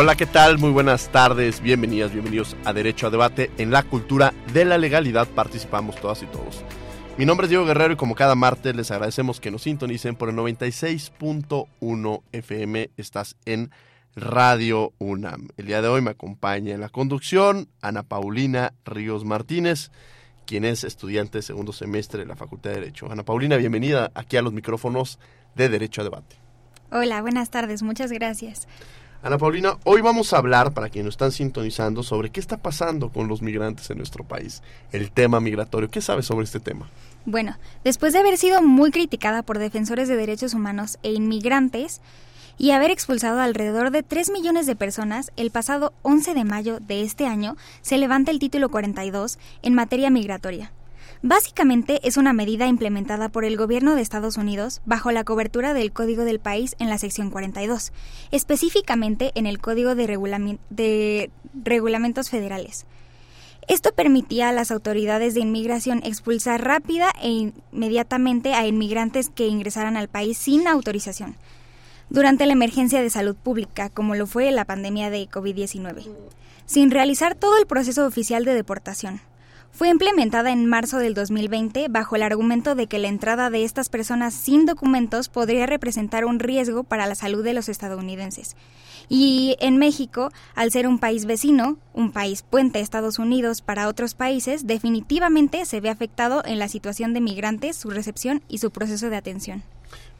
Hola, ¿qué tal? Muy buenas tardes, bienvenidas, bienvenidos a Derecho a Debate. En la cultura de la legalidad participamos todas y todos. Mi nombre es Diego Guerrero y como cada martes les agradecemos que nos sintonicen por el 96.1 FM. Estás en Radio UNAM. El día de hoy me acompaña en la conducción Ana Paulina Ríos Martínez, quien es estudiante de segundo semestre de la Facultad de Derecho. Ana Paulina, bienvenida aquí a los micrófonos de Derecho a Debate. Hola, buenas tardes, muchas gracias. Ana Paulina, hoy vamos a hablar, para quienes nos están sintonizando, sobre qué está pasando con los migrantes en nuestro país, el tema migratorio. ¿Qué sabes sobre este tema? Bueno, después de haber sido muy criticada por defensores de derechos humanos e inmigrantes y haber expulsado alrededor de 3 millones de personas, el pasado 11 de mayo de este año se levanta el título 42 en materia migratoria. Básicamente es una medida implementada por el gobierno de Estados Unidos bajo la cobertura del Código del País en la sección 42, específicamente en el Código de, Regulamentos Federales. Esto permitía a las autoridades de inmigración expulsar rápida e inmediatamente a inmigrantes que ingresaran al país sin autorización, durante la emergencia de salud pública, como lo fue la pandemia de COVID-19, sin realizar todo el proceso oficial de deportación. Fue implementada en marzo del 2020 bajo el argumento de que la entrada de estas personas sin documentos podría representar un riesgo para la salud de los estadounidenses. Y en México, al ser un país vecino, un país puente a Estados Unidos para otros países, definitivamente se ve afectado en la situación de migrantes, su recepción y su proceso de atención.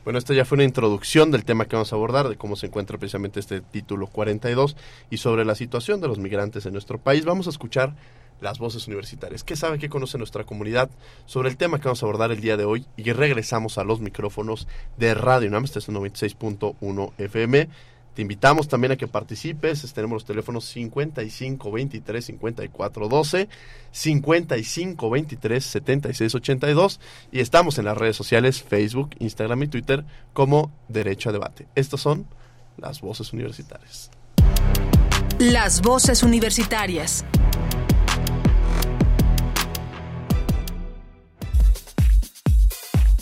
Bueno, esta ya fue una introducción del tema que vamos a abordar, de cómo se encuentra precisamente este título 42 y sobre la situación de los migrantes en nuestro país. Vamos a escuchar las voces universitarias. ¿Qué sabe, qué conoce nuestra comunidad sobre el tema que vamos a abordar el día de hoy? Y regresamos a los micrófonos de Radio UNAM, este es 96.1 FM. Te invitamos también a que participes. Tenemos los teléfonos 55 23 54 12, 55 23 76 82 y estamos en las redes sociales Facebook, Instagram y Twitter como Derecho a Debate. Estas son las voces universitarias. Las voces universitarias.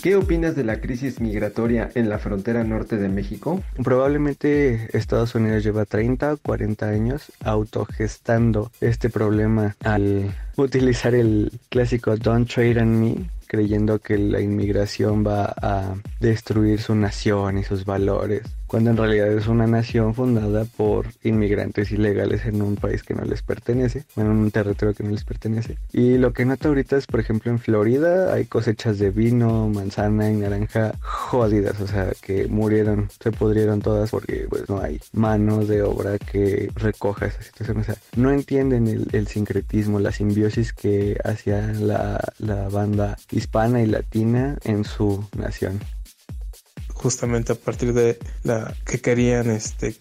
¿Qué opinas de la crisis migratoria en la frontera norte de México? Probablemente Estados Unidos lleva 30 o 40 años autogestando este problema al utilizar el clásico Don't Trade on Me creyendo que la inmigración va a destruir su nación y sus valores cuando en realidad es una nación fundada por inmigrantes ilegales en un país que no les pertenece, en un territorio que no les pertenece. Y lo que noto ahorita es, por ejemplo, en Florida hay cosechas de vino, manzana y naranja jodidas, o sea, que murieron, se pudrieron todas porque pues no hay mano de obra que recoja esa situación. O sea, no entienden el, sincretismo, la simbiosis que hacía la, la banda hispana y latina en su nación justamente a partir de la que querían este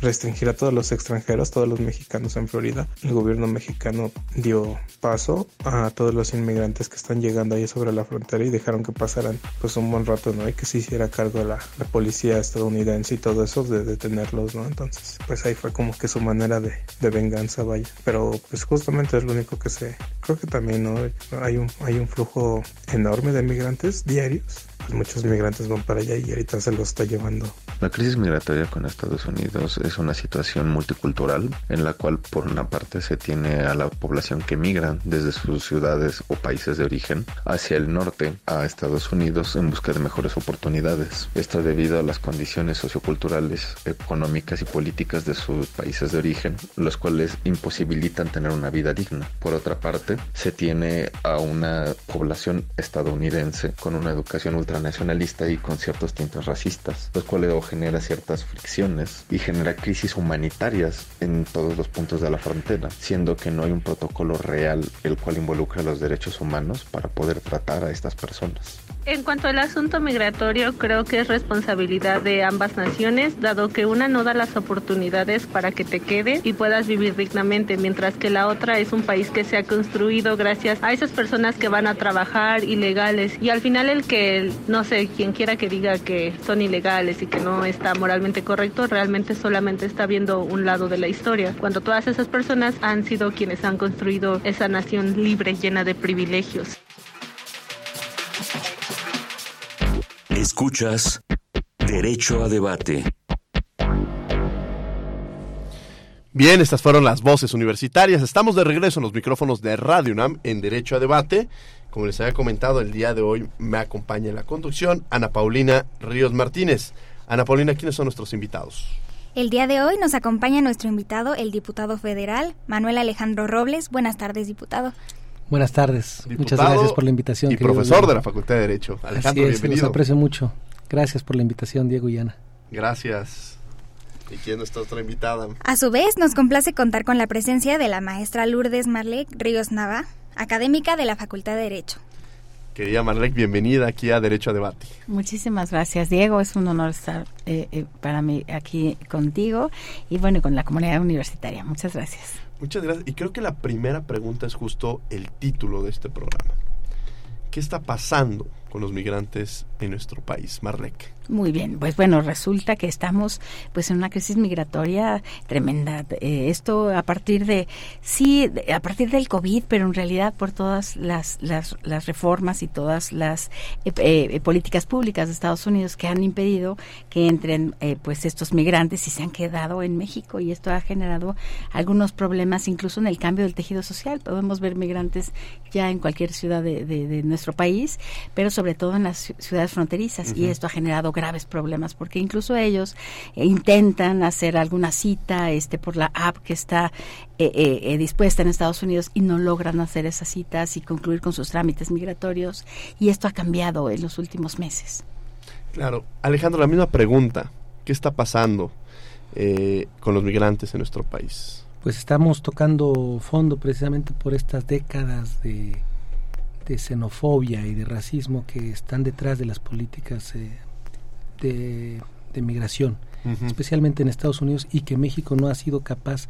restringir a todos los extranjeros, todos los mexicanos en Florida. El gobierno mexicano dio paso a todos los inmigrantes que están llegando ahí sobre la frontera y dejaron que pasaran pues un buen rato, ¿no? Y que se hiciera cargo la, la policía estadounidense y todo eso de detenerlos, ¿no? Entonces, pues ahí fue como que su manera de, de venganza, vaya. Pero pues justamente es lo único que se... Creo que también, ¿no? Hay un, hay un flujo enorme de migrantes diarios pues muchos migrantes van para allá y ahorita se los está llevando La crisis migratoria con Estados Unidos es una situación multicultural en la cual por una parte se tiene a la población que migra desde sus ciudades o países de origen hacia el norte a Estados Unidos en busca de mejores oportunidades. Esto debido a las condiciones socioculturales, económicas y políticas de sus países de origen, los cuales imposibilitan tener una vida digna. Por otra parte, se tiene a una población estadounidense con una educación ultranacionalista y con ciertos tintes racistas, los cuales genera ciertas fricciones y genera crisis humanitarias en todos los puntos de la frontera, siendo que no hay un protocolo real el cual involucra los derechos humanos para poder tratar a estas personas. En cuanto al asunto migratorio, creo que es responsabilidad de ambas naciones, dado que una no da las oportunidades para que te quedes y puedas vivir dignamente, mientras que la otra es un país que se ha construido gracias a esas personas que van a trabajar ilegales. Y al final el que, no sé, quien quiera que diga que son ilegales y que no está moralmente correcto, realmente solamente está viendo un lado de la historia, cuando todas esas personas han sido quienes han construido esa nación libre, llena de privilegios. Escuchas Derecho a Debate. Bien, estas fueron las voces universitarias. Estamos de regreso en los micrófonos de Radio UNAM en Derecho a Debate. Como les había comentado, el día de hoy me acompaña en la conducción Ana Paulina Ríos Martínez. Ana Paulina, ¿quiénes son nuestros invitados? El día de hoy nos acompaña nuestro invitado, el diputado federal Manuel Alejandro Robles. Buenas tardes, diputado. Buenas tardes. Muchas gracias por la invitación. Y profesor de la Facultad de Derecho. Alejandro, Así es, Los aprecio mucho. Gracias por la invitación, Diego y Ana. Gracias. ¿Y quién está otra invitada? A su vez, nos complace contar con la presencia de la maestra Lourdes Marlec Ríos Nava, académica de la Facultad de Derecho. Querida Marlec, bienvenida aquí a Derecho a Debate. Muchísimas gracias, Diego. Es un honor estar eh, eh, para mí aquí contigo y bueno, con la comunidad universitaria. Muchas gracias. Muchas gracias. Y creo que la primera pregunta es justo el título de este programa. ¿Qué está pasando con los migrantes en nuestro país? Marlec. Muy bien, pues bueno, resulta que estamos pues en una crisis migratoria tremenda. Eh, esto a partir de, sí, a partir del COVID, pero en realidad por todas las, las, reformas y todas las eh, eh, políticas públicas de Estados Unidos que han impedido que entren pues estos migrantes y se han quedado en México y esto ha generado algunos problemas incluso en el cambio del tejido social. Podemos ver migrantes ya en cualquier ciudad de, de, nuestro país, pero sobre todo en las ciudades fronterizas y esto ha generado graves problemas porque incluso ellos eh, intentan hacer alguna cita este por la app que está eh, eh, dispuesta en Estados Unidos y no logran hacer esas citas y concluir con sus trámites migratorios y esto ha cambiado en los últimos meses. Claro, Alejandro, la misma pregunta, ¿qué está pasando con los migrantes en nuestro país? Pues estamos tocando fondo precisamente por estas décadas de, de xenofobia y de racismo que están detrás de las políticas eh, de, migración, especialmente en Estados Unidos, y que México no ha sido capaz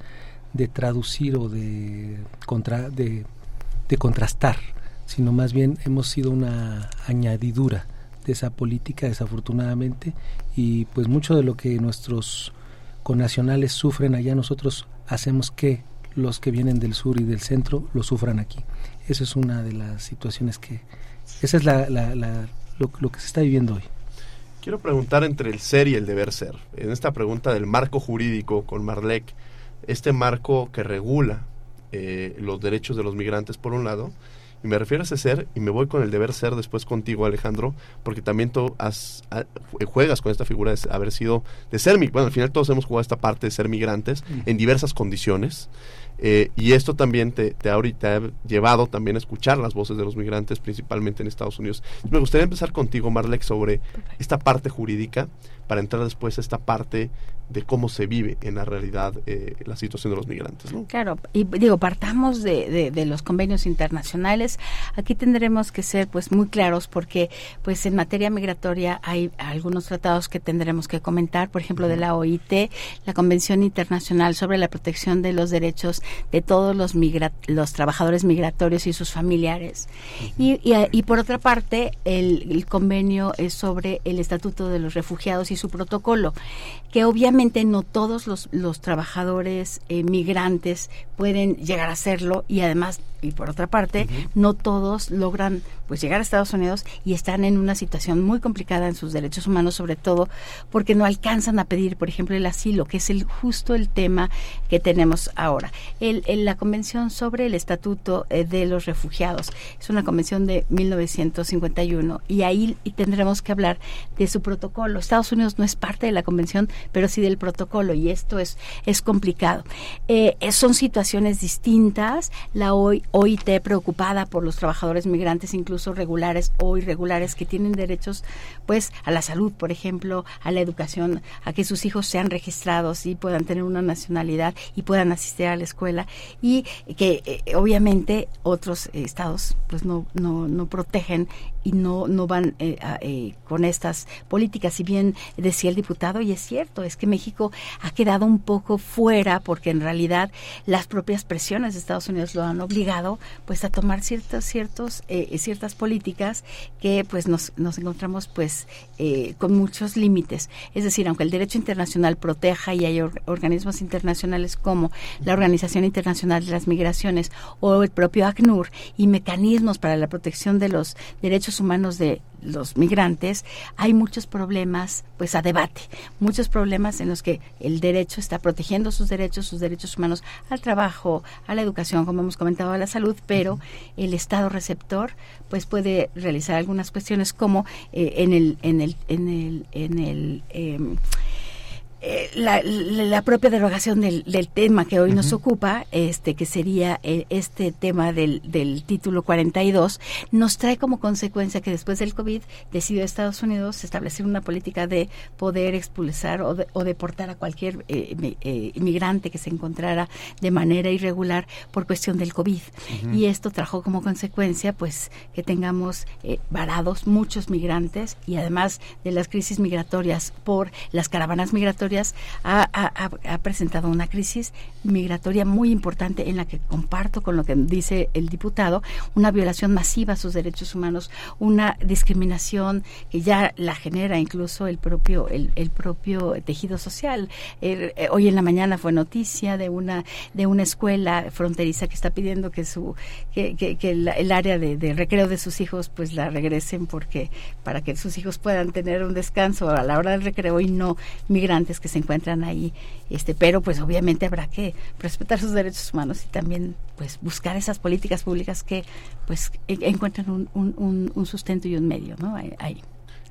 de traducir o de, contra, de, de contrastar, sino más bien hemos sido una añadidura de esa política, desafortunadamente, y pues mucho de lo que nuestros connacionales sufren allá, nosotros hacemos que los que vienen del sur y del centro lo sufran aquí. Esa es una de las situaciones que, esa es la, la, lo, lo que se está viviendo hoy. Quiero preguntar entre el ser y el deber ser. En esta pregunta del marco jurídico con Marlec, este marco que regula eh, los derechos de los migrantes por un lado, y me refiero a ese ser, y me voy con el deber ser después contigo, Alejandro, porque también tú has, juegas con esta figura de haber sido, de ser, bueno, al final todos hemos jugado esta parte de ser migrantes en diversas condiciones. Eh, y esto también te, te, ha, ha llevado también a escuchar las voces de los migrantes, principalmente en Estados Unidos. Me gustaría empezar contigo, Marlek, sobre esta parte jurídica, para entrar después a esta parte de cómo se vive en la realidad eh, la situación de los migrantes. ¿no? Claro, y digo, partamos de, de, los convenios internacionales. Aquí tendremos que ser pues muy claros porque pues en materia migratoria hay algunos tratados que tendremos que comentar, por ejemplo, de la OIT, la Convención Internacional sobre la Protección de los Derechos de todos los, los trabajadores migratorios y sus familiares. y, y, por otra parte, el, convenio es sobre el Estatuto de los Refugiados y su protocolo, que obviamente no todos los, los trabajadores eh, migrantes pueden llegar a hacerlo y además y por otra parte, no todos logran pues llegar a Estados Unidos y están en una situación muy complicada en sus derechos humanos, sobre todo porque no alcanzan a pedir, por ejemplo, el asilo, que es el justo el tema que tenemos ahora. El, la Convención sobre el Estatuto eh, de los Refugiados es una convención de 1951 y ahí tendremos que hablar de su protocolo. Estados Unidos no es parte de la convención, pero sí del protocolo y esto es es complicado. Eh, son situaciones distintas. La OIT preocupada por los trabajadores migrantes, incluso regulares o irregulares, que tienen derechos pues a la salud, por ejemplo, a la educación, a que sus hijos sean registrados y puedan tener una nacionalidad y puedan asistir a la escuela y que eh, obviamente otros estados pues no, no, no protegen y no, no van eh, eh, con estas políticas. Si bien decía el diputado, y es cierto, es que México ha quedado un poco fuera porque en realidad las propias presiones de Estados Unidos lo han obligado pues a tomar ciertos, ciertos, ciertas políticas que pues nos, nos encontramos pues con muchos límites. Es decir, aunque el derecho internacional proteja y hay organismos internacionales como la Organización Internacional de las Migraciones o el propio ACNUR y mecanismos para la protección de los derechos humanos de los migrantes, hay muchos problemas, pues a debate, muchos problemas en los que el derecho está protegiendo sus derechos, sus derechos humanos al trabajo, a la educación, como hemos comentado, a la salud, pero el Estado receptor, pues puede realizar algunas cuestiones como eh, en el, en el, en el, en el em, eh, la, propia derogación del, tema que hoy nos ocupa, este que sería eh, este tema del, del, título 42, nos trae como consecuencia que después del COVID decidió Estados Unidos establecer una política de poder expulsar o, deportar a cualquier eh, inmigrante que se encontrara de manera irregular por cuestión del COVID. Y esto trajo como consecuencia pues que tengamos varados muchos migrantes y además de las crisis migratorias por las caravanas migratorias ha, presentado una crisis migratoria muy importante en la que comparto con lo que dice el diputado, una violación masiva a sus derechos humanos, una discriminación que ya la genera incluso el propio, el, propio tejido social. Eh, hoy en la mañana fue noticia de una, de una escuela fronteriza que está pidiendo que su, que, el, área de, de, recreo de sus hijos pues la regresen porque, para que sus hijos puedan tener un descanso a la hora del recreo y no migrantes que se encuentran ahí, este, pero pues obviamente habrá que respetar sus derechos humanos y también pues buscar esas políticas públicas que pues e, encuentren un, un, un sustento y un medio, ¿no? Ahí.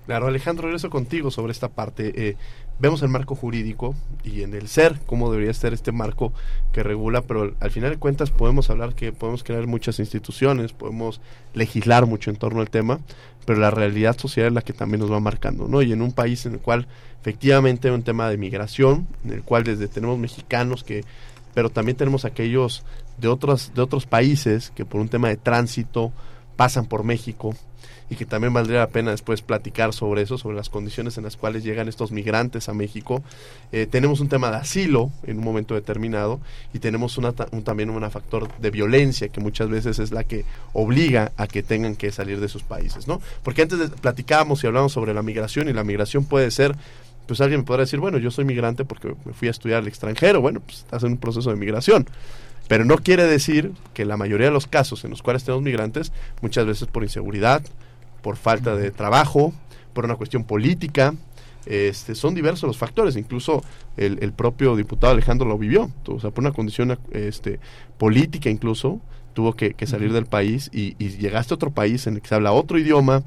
Claro, Alejandro, regreso contigo sobre esta parte. Eh, vemos el marco jurídico y en el ser, cómo debería ser este marco que regula, pero al final de cuentas podemos hablar que podemos crear muchas instituciones, podemos legislar mucho en torno al tema, pero la realidad social es la que también nos va marcando, ¿no? Y en un país en el cual efectivamente hay un tema de migración, en el cual desde tenemos mexicanos que pero también tenemos aquellos de otros de otros países que por un tema de tránsito pasan por México y que también valdría la pena después platicar sobre eso, sobre las condiciones en las cuales llegan estos migrantes a México. Eh, tenemos un tema de asilo en un momento determinado y tenemos una, un, también un factor de violencia que muchas veces es la que obliga a que tengan que salir de sus países, ¿no? Porque antes platicábamos y hablamos sobre la migración y la migración puede ser pues alguien me podrá decir, bueno, yo soy migrante porque me fui a estudiar al extranjero, bueno, pues estás en un proceso de migración. Pero no quiere decir que la mayoría de los casos en los cuales tenemos migrantes, muchas veces por inseguridad, por falta de trabajo, por una cuestión política. Este, son diversos los factores, incluso el, propio diputado Alejandro lo vivió, o sea, por una condición este, política incluso, tuvo que, salir del país y, llegaste a otro país en el que se habla otro idioma,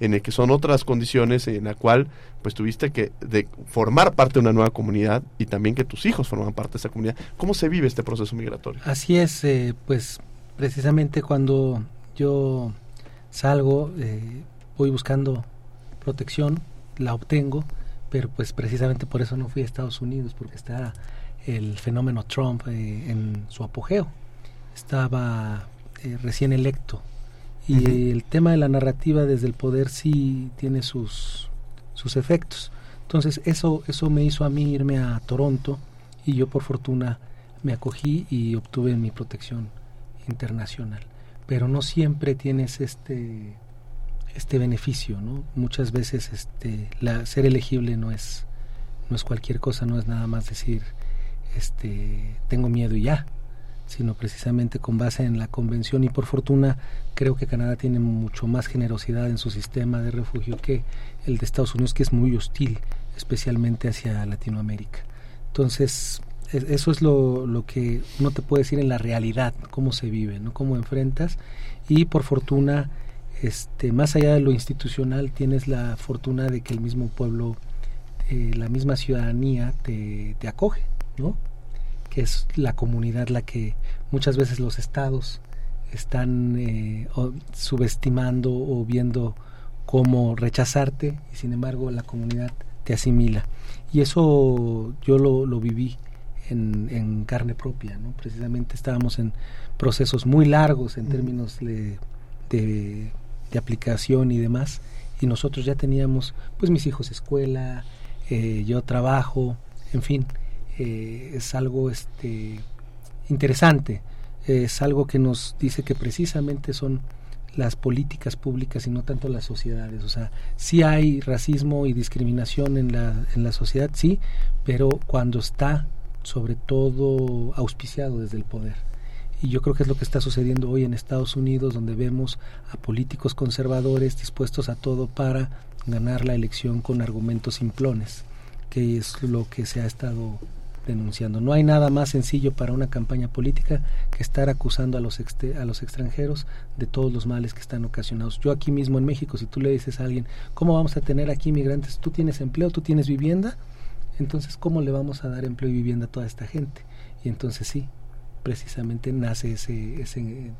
en el que son otras condiciones, en la cual pues tuviste que de formar parte de una nueva comunidad y también que tus hijos forman parte de esa comunidad. ¿Cómo se vive este proceso migratorio? Así es, eh, pues precisamente cuando yo salgo, eh, voy buscando protección, la obtengo, pero pues precisamente por eso no fui a Estados Unidos, porque está el fenómeno Trump eh, en su apogeo. Estaba eh, recién electo. Y el tema de la narrativa desde el poder sí tiene sus, sus efectos. Entonces eso, eso me hizo a mí irme a Toronto y yo por fortuna me acogí y obtuve mi protección internacional. Pero no siempre tienes este este beneficio, ¿no? Muchas veces este ser elegible no es no es cualquier cosa, no es nada más decir este tengo miedo y ya, sino precisamente con base en la convención y por fortuna creo que Canadá tiene mucho más generosidad en su sistema de refugio que el de Estados Unidos que es muy hostil, especialmente hacia Latinoamérica. Entonces, eso es lo, lo que uno te puede decir en la realidad, cómo se vive, ¿no? cómo enfrentas. Y por fortuna este más allá de lo institucional tienes la fortuna de que el mismo pueblo eh, la misma ciudadanía te, te acoge no que es la comunidad la que muchas veces los estados están eh, subestimando o viendo cómo rechazarte y sin embargo la comunidad te asimila. Y eso yo lo, lo viví en, en, carne propia ¿no? precisamente estábamos en procesos muy largos en términos de, de, de, aplicación y demás y nosotros ya teníamos pues mis hijos escuela eh, yo trabajo en fin eh, es algo este interesante es algo que nos dice que precisamente son las políticas públicas y no tanto las sociedades. O sea, sí hay racismo y discriminación en la, en la sociedad, sí, pero cuando está sobre todo auspiciado desde el poder. Y yo creo que es lo que está sucediendo hoy en Estados Unidos, donde vemos a políticos conservadores dispuestos a todo para ganar la elección con argumentos simplones, que es lo que se ha estado denunciando. No hay nada más sencillo para una campaña política que estar acusando a los, a los extranjeros de todos los males que están ocasionados. Yo aquí mismo en México, si tú le dices a alguien, ¿cómo vamos a tener aquí inmigrantes? ¿Tú tienes empleo? ¿Tú tienes vivienda? Entonces, ¿cómo le vamos a dar empleo y vivienda a toda esta gente? Y entonces sí, precisamente nace ese, ese,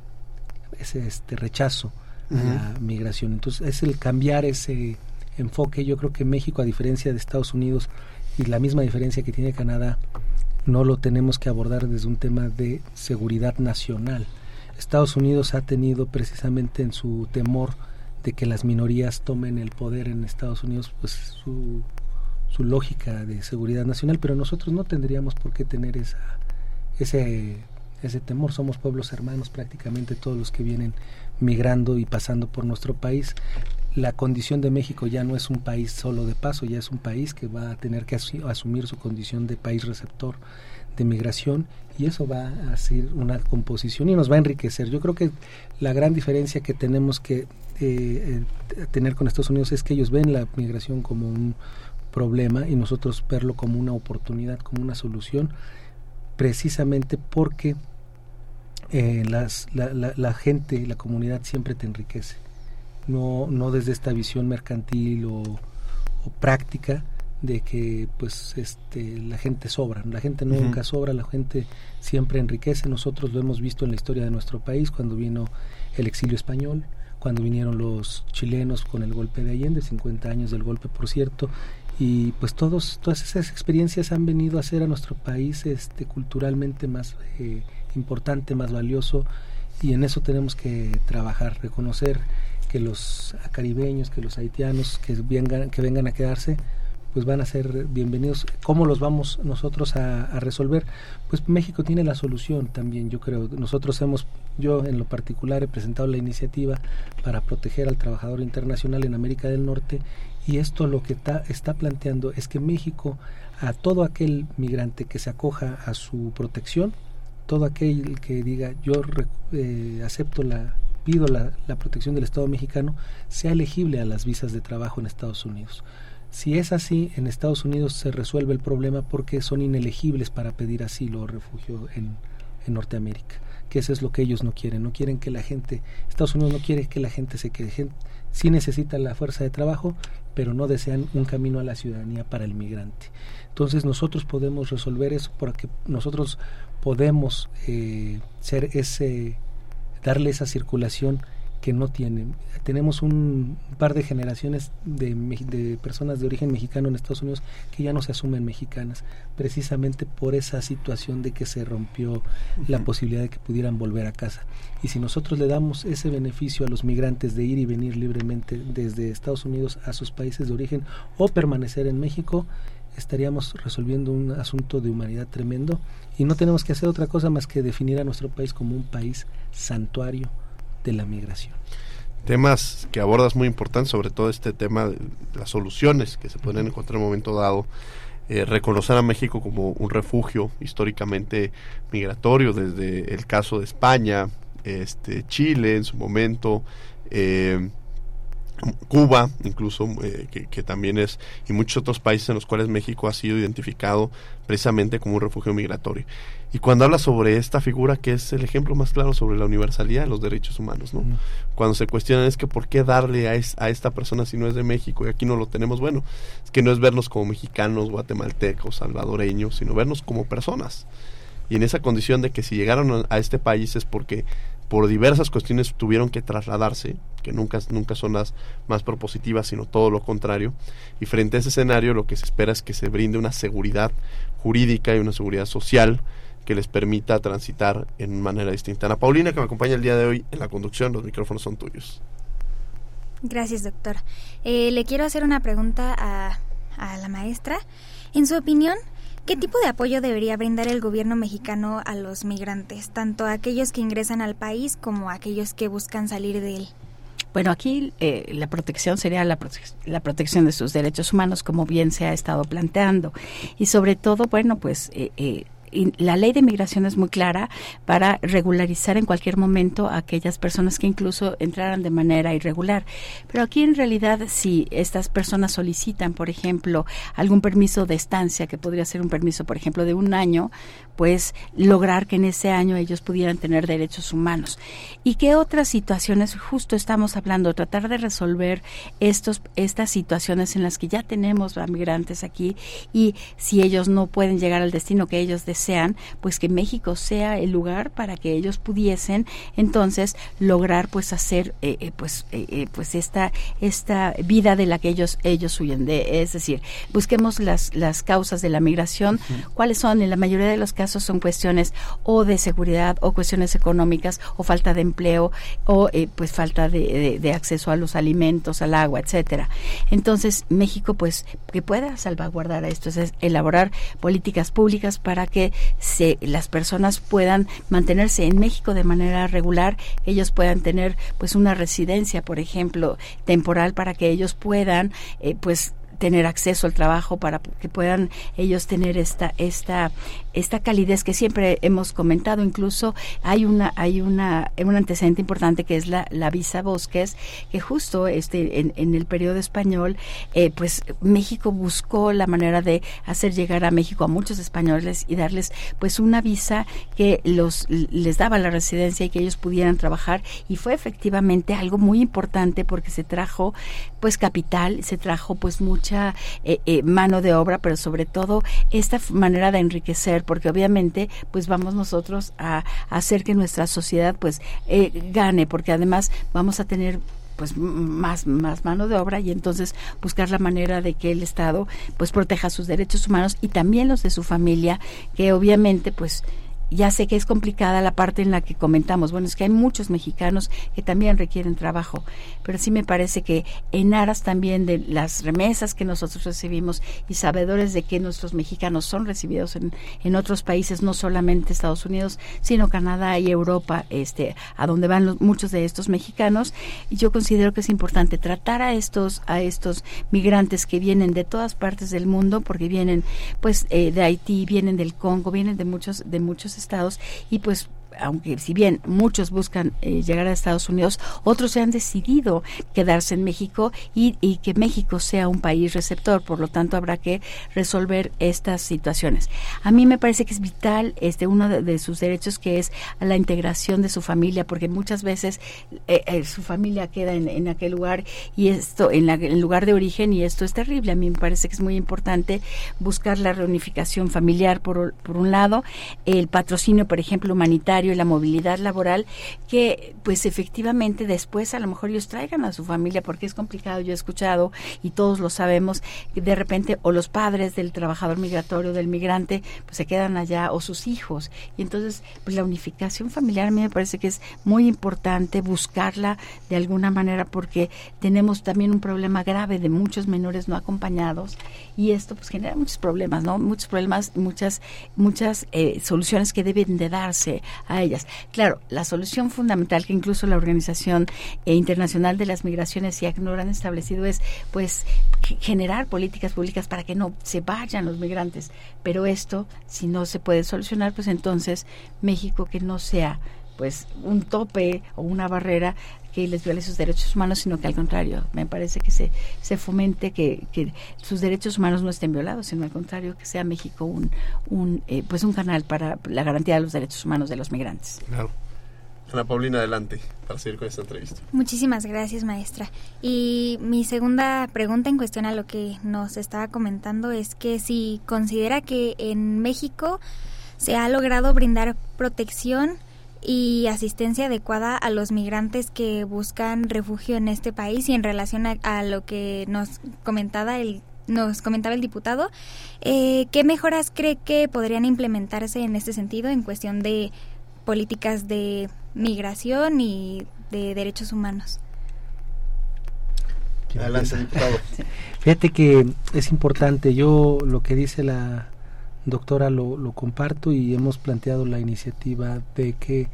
ese este rechazo a la migración. Entonces, es el cambiar ese enfoque. Yo creo que México, a diferencia de Estados Unidos, y la misma diferencia que tiene Canadá no lo tenemos que abordar desde un tema de seguridad nacional. Estados Unidos ha tenido precisamente en su temor de que las minorías tomen el poder en Estados Unidos pues su, su lógica de seguridad nacional, pero nosotros no tendríamos por qué tener esa, ese, ese temor. Somos pueblos hermanos prácticamente todos los que vienen migrando y pasando por nuestro país la condición de México ya no es un país solo de paso, ya es un país que va a tener que asumir su condición de país receptor de migración y eso va a ser una composición y nos va a enriquecer. Yo creo que la gran diferencia que tenemos que eh, eh, tener con Estados Unidos es que ellos ven la migración como un problema y nosotros verlo como una oportunidad, como una solución, precisamente porque eh, las, la, la, la gente, la comunidad siempre te enriquece. No, no desde esta visión mercantil o, práctica de que pues este la gente sobra. La gente nunca sobra la gente siempre enriquece. Nosotros lo hemos visto en la historia de nuestro país cuando vino el exilio español cuando vinieron los chilenos con el golpe de Allende 50 años del golpe por cierto y pues todos todas esas experiencias han venido a hacer a nuestro país este culturalmente más eh, importante más valioso y en eso tenemos que trabajar reconocer que los caribeños, que los haitianos que vengan, que vengan a quedarse, pues van a ser bienvenidos. ¿Cómo los vamos nosotros a, resolver? Pues México tiene la solución también, yo creo. Nosotros hemos, yo en lo particular he presentado la iniciativa para proteger al trabajador internacional en América del Norte y esto lo que está, está planteando es que México a todo aquel migrante que se acoja a su protección, todo aquel que diga yo eh, acepto la pido la, protección del Estado mexicano, sea elegible a las visas de trabajo en Estados Unidos. Si es así, en Estados Unidos se resuelve el problema porque son inelegibles para pedir asilo o refugio en, Norteamérica, que eso es lo que ellos no quieren, no quieren que la gente, Estados Unidos no quiere que la gente se quede, sí necesita la fuerza de trabajo, pero no desean un camino a la ciudadanía para el migrante. Entonces nosotros podemos resolver eso porque nosotros podemos eh, ser ese darle esa circulación que no tienen. Tenemos un par de generaciones de, de, personas de origen mexicano en Estados Unidos que ya no se asumen mexicanas, precisamente por esa situación de que se rompió la posibilidad de que pudieran volver a casa. Y si nosotros le damos ese beneficio a los migrantes de ir y venir libremente desde Estados Unidos a sus países de origen o permanecer en México, estaríamos resolviendo un asunto de humanidad tremendo y no tenemos que hacer otra cosa más que definir a nuestro país como un país santuario de la migración. Temas que abordas muy importantes, sobre todo este tema de las soluciones que se pueden encontrar en un momento dado. Eh, reconocer a México como un refugio históricamente migratorio, desde el caso de España, este, Chile en su momento, eh, Cuba, incluso, eh, que, también es, y muchos otros países en los cuales México ha sido identificado precisamente como un refugio migratorio. Y cuando habla sobre esta figura, que es el ejemplo más claro sobre la universalidad de los derechos humanos, ¿no? Cuando se cuestiona es que por qué darle a, a esta persona si no es de México y aquí no lo tenemos, bueno, es que no es vernos como mexicanos, guatemaltecos, salvadoreños, sino vernos como personas. Y en esa condición de que si llegaron a este país es porque por diversas cuestiones tuvieron que trasladarse, que nunca, nunca son las más propositivas, sino todo lo contrario. Y frente a ese escenario lo que se espera es que se brinde una seguridad jurídica y una seguridad social que les permita transitar en manera distinta. Ana Paulina, que me acompaña el día de hoy en la conducción, los micrófonos son tuyos. Gracias, doctor. Eh, le quiero hacer una pregunta a, a la maestra. En su opinión, ¿Qué tipo de apoyo debería brindar el gobierno mexicano a los migrantes, tanto a aquellos que ingresan al país como a aquellos que buscan salir de él? Bueno, aquí eh, la protección sería la, la, protección de sus derechos humanos, como bien se ha estado planteando. Y sobre todo, bueno, pues eh, eh, la ley de migración es muy clara para regularizar en cualquier momento a aquellas personas que incluso entraran de manera irregular. Pero aquí en realidad si estas personas solicitan, por ejemplo, algún permiso de estancia, que podría ser un permiso, por ejemplo, de un año, pues lograr que en ese año ellos pudieran tener derechos humanos. ¿Y qué otras situaciones justo estamos hablando? Tratar de resolver estos, estas situaciones en las que ya tenemos a migrantes aquí y si ellos no pueden llegar al destino que ellos desean, sean, pues que México sea el lugar para que ellos pudiesen entonces lograr pues hacer eh, eh, pues eh, pues esta esta vida de la que ellos ellos huyen. De, es decir, busquemos las las causas de la migración, cuáles son, en la mayoría de los casos son cuestiones o de seguridad o cuestiones económicas o falta de empleo o pues falta de, de, acceso a los alimentos, al agua, etcétera. Entonces México pues que pueda salvaguardar esto, es elaborar políticas públicas para que se, las personas puedan mantenerse en México de manera regular, ellos puedan tener pues una residencia, por ejemplo, temporal para que ellos puedan eh, pues tener acceso al trabajo para que puedan ellos tener esta esta esta calidez que siempre hemos comentado. Incluso hay una hay una un antecedente importante que es la, la visa Bosques, que justo este en, en el periodo español, eh, pues México buscó la manera de hacer llegar a México a muchos españoles y darles pues una visa que los les daba la residencia y que ellos pudieran trabajar y fue efectivamente algo muy importante porque se trajo pues capital, se trajo pues mucha eh, eh, mano de obra, pero sobre todo esta manera de enriquecer porque obviamente pues vamos nosotros a, hacer que nuestra sociedad pues eh, gane, porque además vamos a tener pues más más mano de obra y entonces buscar la manera de que el Estado pues proteja sus derechos humanos y también los de su familia que obviamente pues ya sé que es complicada la parte en la que comentamos, bueno, es que hay muchos mexicanos que también requieren trabajo, pero sí me parece que en aras también de las remesas que nosotros recibimos y sabedores de que nuestros mexicanos son recibidos en, en otros países, no solamente Estados Unidos, sino Canadá y Europa, este, a donde van muchos de estos mexicanos, yo considero que es importante tratar a estos, a estos migrantes que vienen de todas partes del mundo, porque vienen pues eh, de Haití, vienen del Congo, vienen de muchos, de muchos estados y pues aunque si bien muchos buscan eh, llegar a Estados Unidos, otros se han decidido quedarse en México y, que México sea un país receptor. Por lo tanto, habrá que resolver estas situaciones. A mí me parece que es vital este uno de, sus derechos que es la integración de su familia, porque muchas veces eh, eh, su familia queda en, aquel lugar y esto en, el lugar de origen y esto es terrible. A mí me parece que es muy importante buscar la reunificación familiar por, por un lado, el patrocinio, por ejemplo, humanitario y la movilidad laboral, que pues efectivamente después a lo mejor ellos traigan a su familia, porque es complicado, yo he escuchado y todos lo sabemos, que de repente o los padres del trabajador migratorio, del migrante, pues se quedan allá, o sus hijos. Y entonces, pues la unificación familiar a mí me parece que es muy importante buscarla de alguna manera porque tenemos también un problema grave de muchos menores no acompañados y esto pues genera muchos problemas, ¿no? Muchos problemas, muchas muchas eh, soluciones que deben de darse a ellas. Claro, la solución fundamental que incluso la Organización eh, Internacional de las Migraciones y ACNUR han establecido es pues generar políticas públicas para que no se vayan los migrantes, pero esto si no se puede solucionar, pues entonces México que no sea pues un tope o una barrera que les viole sus derechos humanos, sino que al contrario, me parece que se, se fomente que, que sus derechos humanos no estén violados, sino al contrario, que sea México un, un eh, pues un canal para la garantía de los derechos humanos de los migrantes. Claro. Ana Paulina, adelante para seguir con esta entrevista. Muchísimas gracias, maestra. Y mi segunda pregunta en cuestión a lo que nos estaba comentando es que si considera que en México se ha logrado brindar protección y asistencia adecuada a los migrantes que buscan refugio en este país y en relación a, lo que nos comentaba el nos comentaba el diputado, eh, ¿qué mejoras cree que podrían implementarse en este sentido en cuestión de políticas de migración y de derechos humanos? Adelante, diputado. Fíjate que es importante, yo lo que dice la, doctora, lo, lo comparto y hemos planteado la iniciativa de que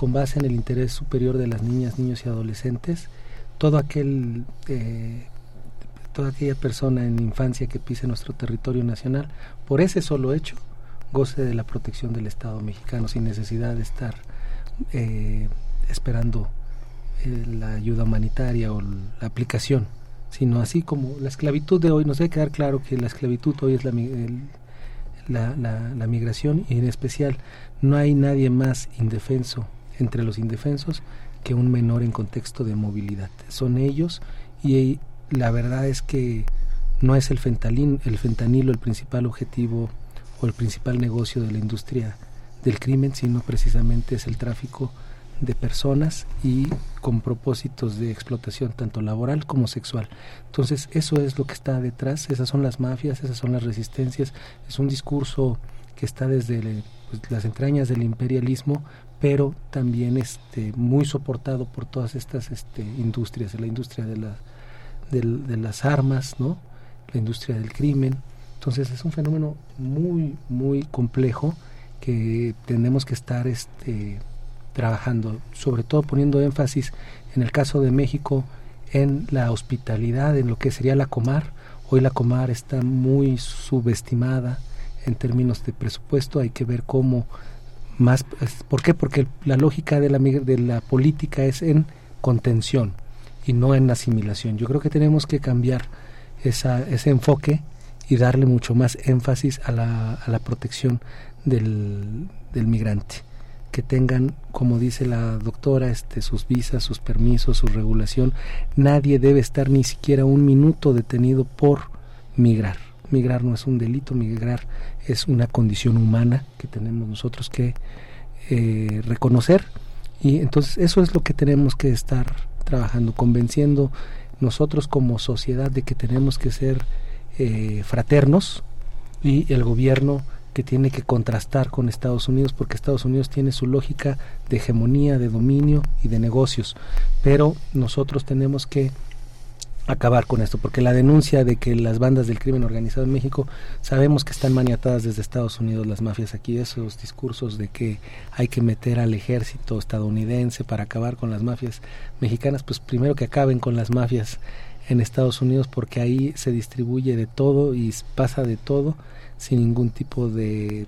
con base en el interés superior de las niñas, niños y adolescentes, todo aquel, eh, toda aquella persona en infancia que pise nuestro territorio nacional, por ese solo hecho, goce de la protección del Estado mexicano sin necesidad de estar eh, esperando eh, la ayuda humanitaria o la aplicación, sino así como la esclavitud de hoy, nos debe quedar claro que la esclavitud hoy es la, el, la, la, migración y en especial no hay nadie más indefenso entre los indefensos que un menor en contexto de movilidad. Son ellos y la verdad es que no es el, fentalín, el fentanilo el principal objetivo o el principal negocio de la industria del crimen, sino precisamente es el tráfico de personas y con propósitos de explotación tanto laboral como sexual. Entonces eso es lo que está detrás, esas son las mafias, esas son las resistencias, es un discurso que está desde pues, las entrañas del imperialismo, pero también este, muy soportado por todas estas este, industrias, la industria de, la, de, las armas, ¿no? la industria del crimen. Entonces es un fenómeno muy, muy complejo que tenemos que estar este, trabajando, sobre todo poniendo énfasis en el caso de México en la hospitalidad, en lo que sería la Comar. Hoy la Comar está muy subestimada en términos de presupuesto, hay que ver cómo más, ¿por qué? Porque la lógica de la, de la política es en contención y no en asimilación. Yo creo que tenemos que cambiar esa, ese enfoque y darle mucho más énfasis a la, a la protección del, del migrante que tengan, como dice la doctora, este, sus visas, sus permisos, su regulación. Nadie debe estar ni siquiera un minuto detenido por migrar. Migrar no es un delito, migrar es una condición humana que tenemos nosotros que eh, reconocer y entonces eso es lo que tenemos que estar trabajando, convenciendo nosotros como sociedad de que tenemos que ser eh, fraternos y el gobierno tiene que contrastar con Estados Unidos porque Estados Unidos tiene su lógica de hegemonía, de dominio y de negocios. Pero nosotros tenemos que acabar con esto, porque la denuncia de que las bandas del crimen organizado en México sabemos que están maniatadas desde Estados Unidos las mafias aquí, esos discursos de que hay que meter al ejército estadounidense para acabar con las mafias mexicanas, pues primero que acaben con las mafias en Estados Unidos porque ahí se distribuye de todo y pasa de todo sin ningún tipo de,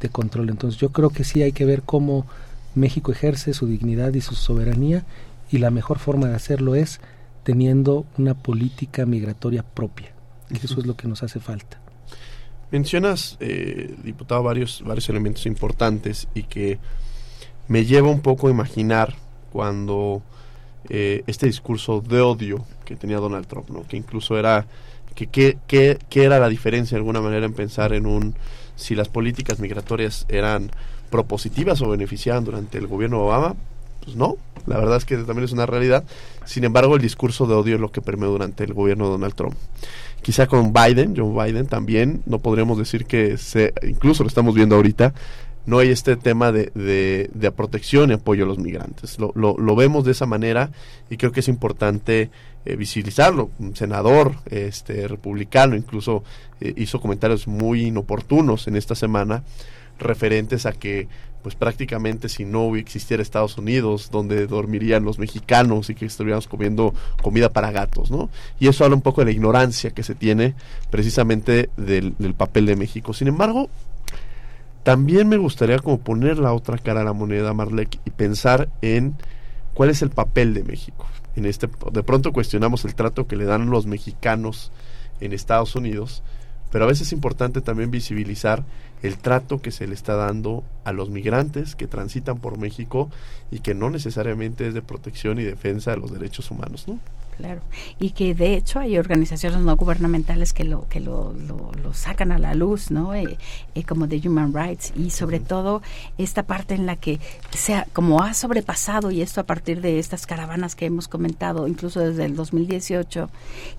de control. Entonces yo creo que sí hay que ver cómo México ejerce su dignidad y su soberanía y la mejor forma de hacerlo es teniendo una política migratoria propia. Y eso es lo que nos hace falta. Mencionas, eh, diputado, varios, varios elementos importantes y que me lleva un poco a imaginar cuando eh, este discurso de odio que tenía Donald Trump, ¿no? que incluso era que qué era la diferencia de alguna manera en pensar en un si las políticas migratorias eran propositivas o beneficiaban durante el gobierno de Obama, pues no, la verdad es que también es una realidad. Sin embargo, el discurso de odio es lo que permeó durante el gobierno de Donald Trump. Quizá con Biden, Joe Biden también, no podríamos decir que se, incluso lo estamos viendo ahorita, no hay este tema de, de, protección y apoyo a los migrantes. Lo, lo, vemos de esa manera y creo que es importante eh, visibilizarlo. Un senador este, republicano incluso eh, hizo comentarios muy inoportunos en esta semana referentes a que pues prácticamente si no existiera Estados Unidos, donde dormirían los mexicanos y que estuviéramos comiendo comida para gatos, ¿no? Y eso habla un poco de la ignorancia que se tiene precisamente del, papel de México. Sin embargo, también me gustaría como poner la otra cara a la moneda, Marlek, y pensar en cuál es el papel de México. En este, de pronto cuestionamos el trato que le dan los mexicanos en Estados Unidos, pero a veces es importante también visibilizar el trato que se le está dando a los migrantes que transitan por México y que no necesariamente es de protección y defensa de los derechos humanos, ¿no? Claro, y que de hecho hay organizaciones no gubernamentales que lo que lo, lo, sacan a la luz, ¿no? Eh, eh, como de Human Rights. Y sobre todo esta parte en la que sea como ha sobrepasado y esto a partir de estas caravanas que hemos comentado, incluso desde el 2018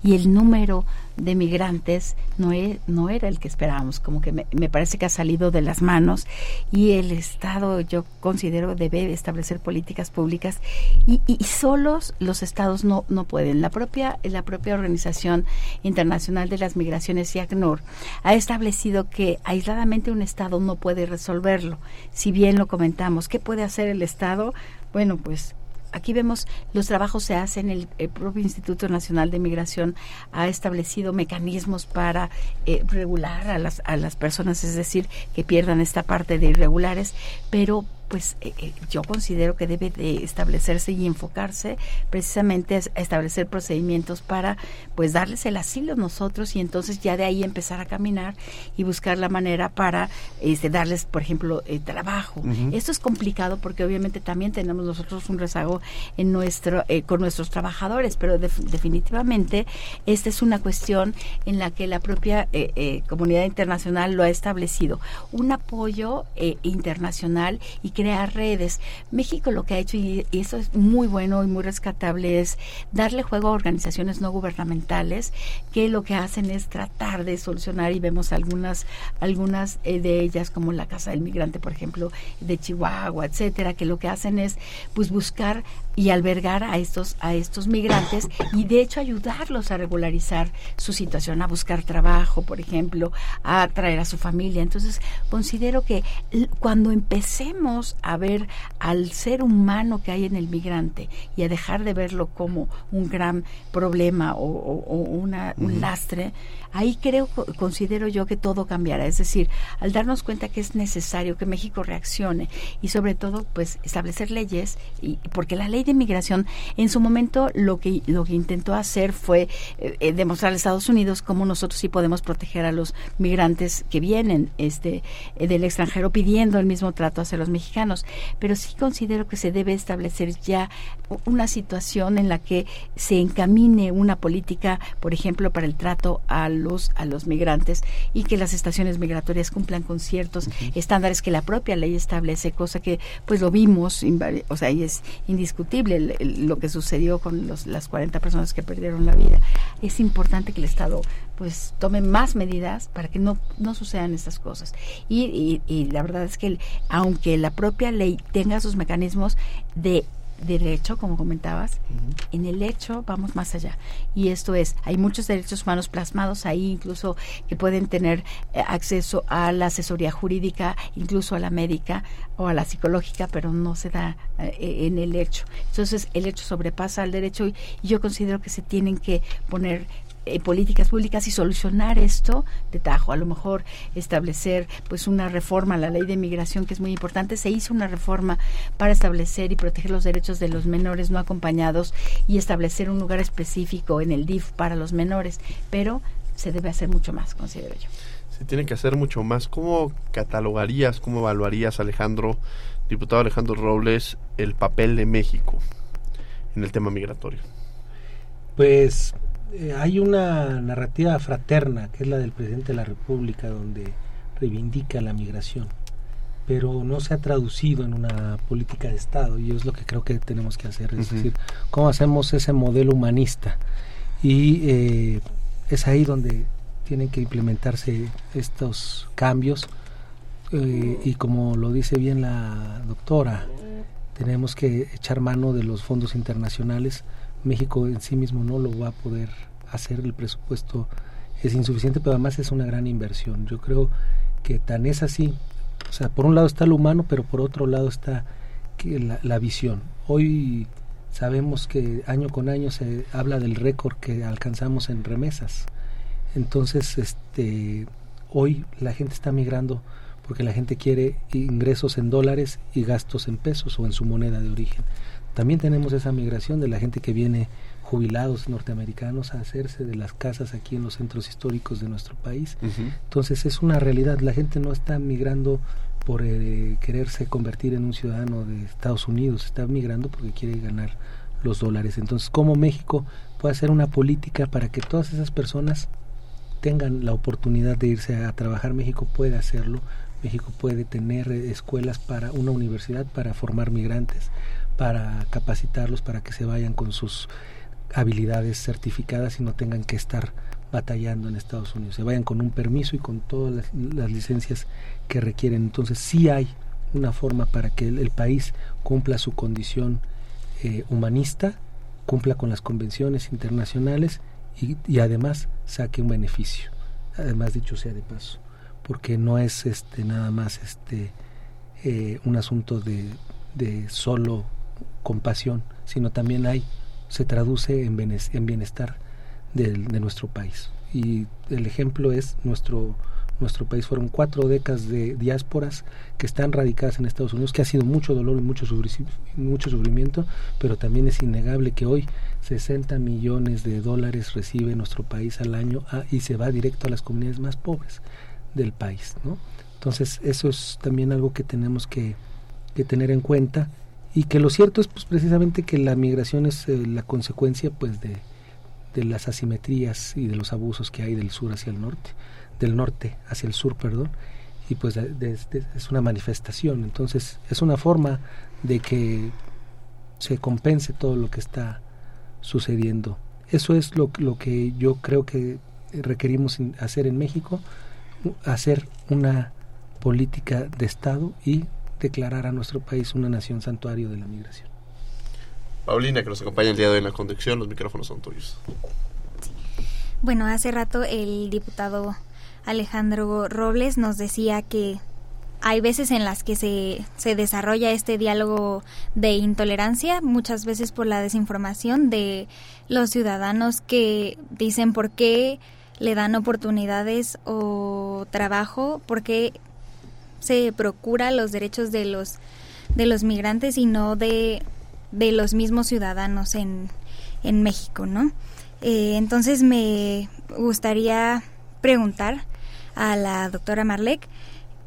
y el número de migrantes no, e, no era el que esperábamos, como que me, me, parece que ha salido de las manos. Y el Estado yo considero debe establecer políticas públicas y, y, solos los estados no, no pueden. La propia, la propia Organización Internacional de las Migraciones, IACNUR, ha establecido que aisladamente un Estado no puede resolverlo. Si bien lo comentamos, ¿qué puede hacer el Estado? Bueno, pues aquí vemos los trabajos se hacen, el, propio Instituto Nacional de Migración ha establecido mecanismos para eh, regular a las, a las personas, es decir, que pierdan esta parte de irregulares, pero pues eh, eh, yo considero que debe de establecerse y enfocarse precisamente a establecer procedimientos para pues darles el asilo a nosotros y entonces ya de ahí empezar a caminar y buscar la manera para este, darles por ejemplo eh, trabajo. Esto es complicado porque obviamente también tenemos nosotros un rezago en nuestro con nuestros trabajadores pero definitivamente esta es una cuestión en la que la propia comunidad internacional lo ha establecido. Un apoyo internacional y que crear redes. México lo que ha hecho, y, eso es muy bueno y muy rescatable, es darle juego a organizaciones no gubernamentales que lo que hacen es tratar de solucionar y vemos algunas, algunas eh, de ellas como la Casa del Migrante, por ejemplo, de Chihuahua, etcétera, que lo que hacen es pues buscar y albergar a estos, a estos migrantes y de hecho ayudarlos a regularizar su situación, a buscar trabajo, por ejemplo, a traer a su familia. Entonces, considero que cuando empecemos a ver al ser humano que hay en el migrante y a dejar de verlo como un gran problema o, una, un lastre, ahí creo, considero yo que todo cambiará. Es decir, al darnos cuenta que es necesario que México reaccione y sobre todo, pues, establecer leyes, y, porque la ley de inmigración en su momento lo que, lo que intentó hacer fue eh, eh, demostrar a Estados Unidos cómo nosotros sí podemos proteger a los migrantes que vienen este, eh, del extranjero pidiendo el mismo trato hacia los mexicanos. Pero sí considero que se debe establecer ya una situación en la que se encamine una política, por ejemplo, para el trato al los, a los migrantes y que las estaciones migratorias cumplan con ciertos estándares que la propia ley establece, cosa que pues lo vimos, o sea, y es indiscutible lo que sucedió con los, las 40 personas que perdieron la vida. Es importante que el Estado pues tome más medidas para que no, no sucedan estas cosas. Y, y la verdad es que aunque la propia ley tenga sus mecanismos de derecho, como comentabas, en el hecho vamos más allá. Y esto es, hay muchos derechos humanos plasmados ahí, incluso que pueden tener eh, acceso a la asesoría jurídica, incluso a la médica o a la psicológica, pero no se da eh, en el hecho. Entonces, el hecho sobrepasa al derecho y yo considero que se tienen que poner eh, políticas públicas y solucionar esto de tajo. A lo mejor establecer pues una reforma a la ley de migración que es muy importante. Se hizo una reforma para establecer y proteger los derechos de los menores no acompañados y establecer un lugar específico en el DIF para los menores, pero se debe hacer mucho más, considero yo. Se tiene que hacer mucho más. ¿Cómo catalogarías, cómo evaluarías, Alejandro, diputado Alejandro Robles, el papel de México en el tema migratorio? Pues eh, hay una narrativa fraterna, que es la del presidente de la República, donde reivindica la migración, pero no se ha traducido en una política de Estado y es lo que creo que tenemos que hacer, es decir, cómo hacemos ese modelo humanista y eh, es ahí donde tienen que implementarse estos cambios eh, y como lo dice bien la doctora, tenemos que echar mano de los fondos internacionales. México en sí mismo no lo va a poder hacer, el presupuesto es insuficiente, pero además es una gran inversión. Yo creo que tan es así, o sea, por un lado está lo humano, pero por otro lado está que la, la visión. Hoy sabemos que año con año se habla del récord que alcanzamos en remesas. Entonces, este, hoy la gente está migrando porque la gente quiere ingresos en dólares y gastos en pesos o en su moneda de origen. También tenemos esa migración de la gente que viene jubilados norteamericanos a hacerse de las casas aquí en los centros históricos de nuestro país. Entonces es una realidad, la gente no está migrando por eh, quererse convertir en un ciudadano de Estados Unidos, está migrando porque quiere ganar los dólares. Entonces, ¿cómo México puede hacer una política para que todas esas personas tengan la oportunidad de irse a trabajar? México puede hacerlo, México puede tener eh, escuelas para una universidad para formar migrantes, para capacitarlos para que se vayan con sus habilidades certificadas y no tengan que estar batallando en Estados Unidos, se vayan con un permiso y con todas las, licencias que requieren. Entonces sí hay una forma para que el, país cumpla su condición eh, humanista, cumpla con las convenciones internacionales y, además saque un beneficio. Además dicho sea de paso porque no es este nada más este eh, un asunto de, de, solo compasión, sino también hay se traduce en, en bienestar de, de, nuestro país. Y el ejemplo es nuestro nuestro país fueron cuatro décadas de diásporas que están radicadas en Estados Unidos, que ha sido mucho dolor y mucho, mucho sufrimiento, pero también es innegable que hoy 60 millones de dólares recibe nuestro país al año ah, y se va directo a las comunidades más pobres del país, ¿no? Entonces eso es también algo que tenemos que, tener en cuenta y que lo cierto es pues precisamente que la migración es eh, la consecuencia pues de, de las asimetrías y de los abusos que hay del sur hacia el norte, del norte hacia el sur, perdón, y pues es una manifestación, entonces es una forma de que se compense todo lo que está sucediendo. Eso es lo, lo que yo creo que requerimos hacer en México, hacer una política de Estado y declarar a nuestro país una nación santuario de la migración. Paulina, que nos acompaña el día de hoy en la conducción, los micrófonos son tuyos. Bueno, hace rato el diputado Alejandro Robles nos decía que hay veces en las que se, se desarrolla este diálogo de intolerancia, muchas veces por la desinformación de los ciudadanos que dicen por qué le dan oportunidades o trabajo porque se procura los derechos de los de los migrantes y no de, de los mismos ciudadanos en, en México, ¿no? Eh, entonces me gustaría preguntar a la doctora Marlek,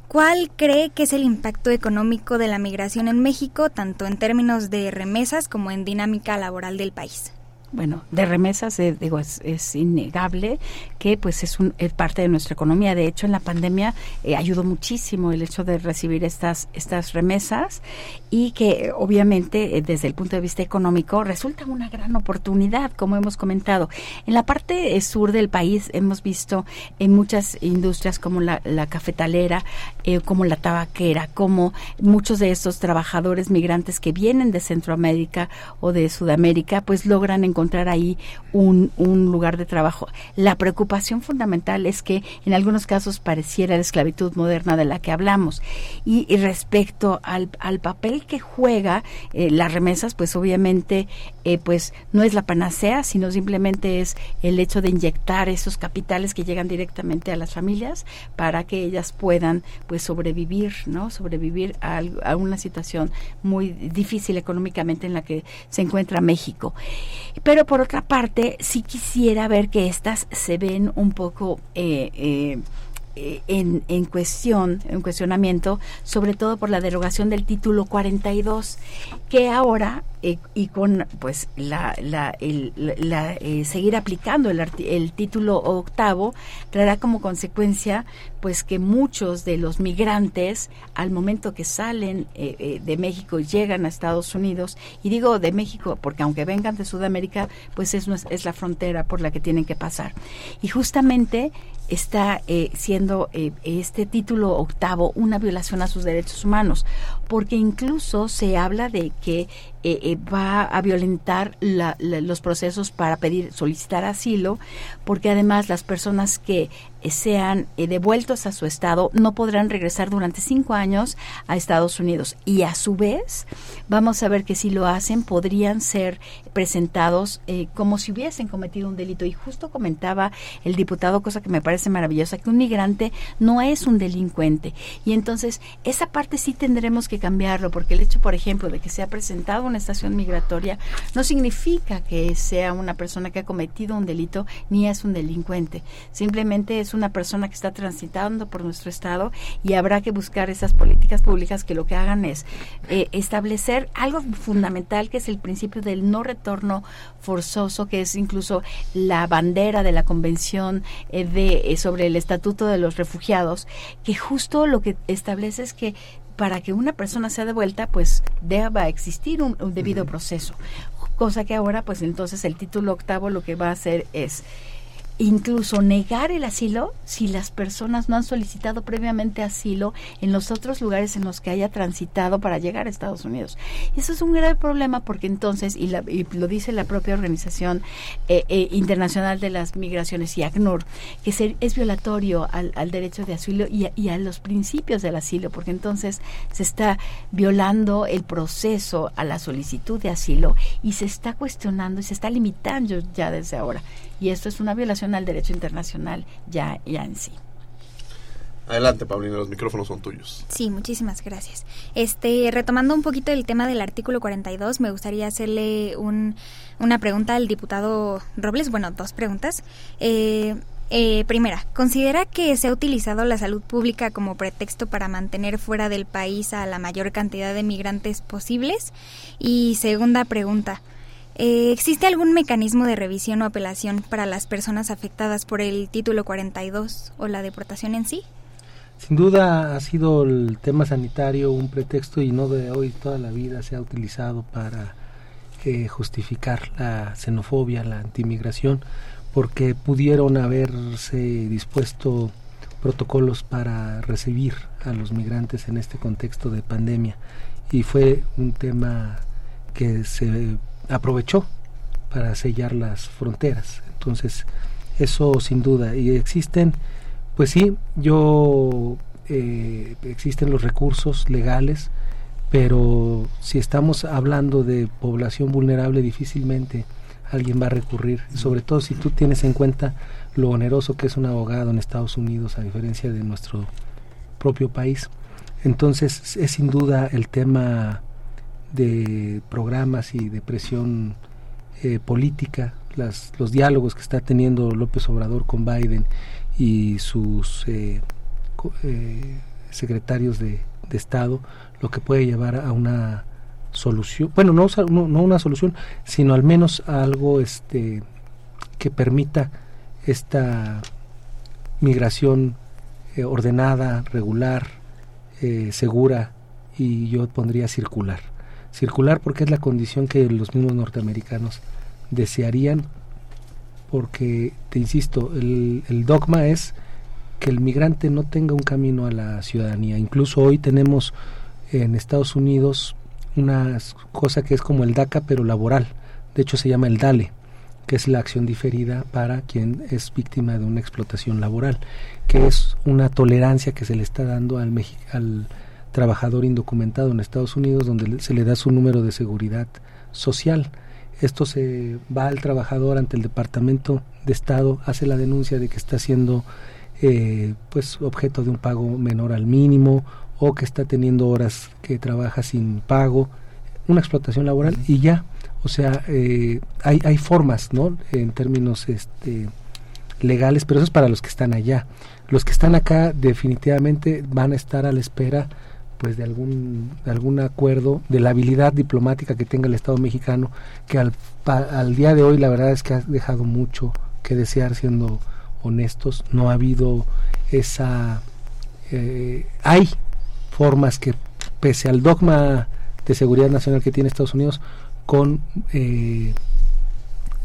¿cuál cree que es el impacto económico de la migración en México, tanto en términos de remesas como en dinámica laboral del país? Bueno, de remesas, eh, digo, es, innegable que pues es, un, parte de nuestra economía. De hecho, en la pandemia eh, ayudó muchísimo el hecho de recibir estas, estas remesas y que obviamente eh, desde el punto de vista económico resulta una gran oportunidad, como hemos comentado. En la parte sur del país hemos visto en muchas industrias como la, la cafetalera, como la tabaquera, como muchos de estos trabajadores migrantes que vienen de Centroamérica o de Sudamérica, pues logran encontrar encontrar ahí un, un lugar de trabajo. La preocupación fundamental es que en algunos casos pareciera la esclavitud moderna de la que hablamos. Y, respecto al, al, papel que juega eh, las remesas, pues obviamente eh, pues no es la panacea, sino simplemente es el hecho de inyectar esos capitales que llegan directamente a las familias para que ellas puedan pues sobrevivir, ¿no? Sobrevivir a, una situación muy difícil económicamente en la que se encuentra México. Por otra parte, sí quisiera ver que estas se ven un poco... Eh, eh, en, en, cuestión, en cuestionamiento, sobre todo por la derogación del título 42, que ahora eh, y con pues la, la, la eh, seguir aplicando el, el título octavo traerá como consecuencia pues que muchos de los migrantes al momento que salen de México y llegan a Estados Unidos y digo de México porque aunque vengan de Sudamérica pues es, es la frontera por la que tienen que pasar. Y justamente está eh, siendo eh, este título octavo una violación a sus derechos humanos, porque incluso se habla de que eh, va a violentar los procesos para pedir, solicitar asilo, porque además las personas que sean devueltos a su estado no podrán regresar durante cinco años a Estados Unidos. Y a su vez vamos a ver que si lo hacen podrían ser presentados como si hubiesen cometido un delito. Y justo comentaba el diputado cosa que me parece maravillosa que un migrante no es un delincuente. Y entonces esa parte sí tendremos que cambiarlo porque el hecho por ejemplo de que se ha presentado una estación migratoria no significa que sea una persona que ha cometido un delito ni es un delincuente. Simplemente es una persona que está transitando por nuestro estado y habrá que buscar esas políticas públicas que lo que hagan es eh, establecer algo fundamental que es el principio del no retorno forzoso, que es incluso la bandera de la Convención eh, de, eh, sobre el Estatuto de los Refugiados, que justo lo que establece es que para que una persona sea devuelta, pues deba existir un, debido proceso. Cosa que ahora, pues entonces el título octavo lo que va a hacer es incluso negar el asilo si las personas no han solicitado previamente asilo en los otros lugares en los que haya transitado para llegar a Estados Unidos. eso es un grave problema porque entonces, y, lo dice la propia Organización eh, eh, Internacional de las Migraciones y ACNUR, que es violatorio al, derecho de asilo y y a los principios del asilo, porque entonces se está violando el proceso a la solicitud de asilo y se está cuestionando y se está limitando ya desde ahora y esto es una violación al derecho internacional ya, ya en sí. Adelante, Paulina, los micrófonos son tuyos. Sí, muchísimas gracias. Este, retomando un poquito el tema del artículo 42, me gustaría hacerle un, una pregunta al diputado Robles, bueno, dos preguntas. Eh, eh, primera, ¿considera que se ha utilizado la salud pública como pretexto para mantener fuera del país a la mayor cantidad de migrantes posibles? Y segunda pregunta, eh, ¿Existe algún mecanismo de revisión o apelación para las personas afectadas por el título 42 o la deportación en sí? Sin duda ha sido el tema sanitario un pretexto y no de hoy toda la vida se ha utilizado para eh, justificar la xenofobia, la antimigración, porque pudieron haberse dispuesto protocolos para recibir a los migrantes en este contexto de pandemia y fue un tema que se aprovechó para sellar las fronteras. Entonces, eso sin duda. Y existen, pues sí, yo, eh, existen los recursos legales, pero si estamos hablando de población vulnerable, difícilmente alguien va a recurrir, sobre todo si tú tienes en cuenta lo oneroso que es un abogado en Estados Unidos, a diferencia de nuestro propio país. Entonces, es sin duda el tema de programas y de presión eh, política, las, los diálogos que está teniendo López Obrador con Biden y sus eh, eh, secretarios de, Estado, lo que puede llevar a una solución, bueno, no, una solución, sino al menos algo este, que permita esta migración ordenada, regular, segura y yo pondría circular circular porque es la condición que los mismos norteamericanos desearían porque, te insisto, el, dogma es que el migrante no tenga un camino a la ciudadanía. Incluso hoy tenemos en Estados Unidos una cosa que es como el DACA pero laboral. De hecho se llama el DALE, que es la acción diferida para quien es víctima de una explotación laboral, que es una tolerancia que se le está dando al, al trabajador indocumentado en Estados Unidos donde se le da su número de seguridad social. Esto se va al trabajador ante el Departamento de Estado, hace la denuncia de que está siendo eh, pues objeto de un pago menor al mínimo o que está teniendo horas que trabaja sin pago, una explotación laboral y ya, o sea, eh, hay, hay formas, ¿no? En términos este, legales, pero eso es para los que están allá. Los que están acá definitivamente van a estar a la espera pues de algún de algún acuerdo de la habilidad diplomática que tenga el Estado mexicano que al, al día de hoy la verdad es que ha dejado mucho que desear siendo honestos. No ha habido esa eh, hay formas que pese al dogma de seguridad nacional que tiene Estados Unidos con eh,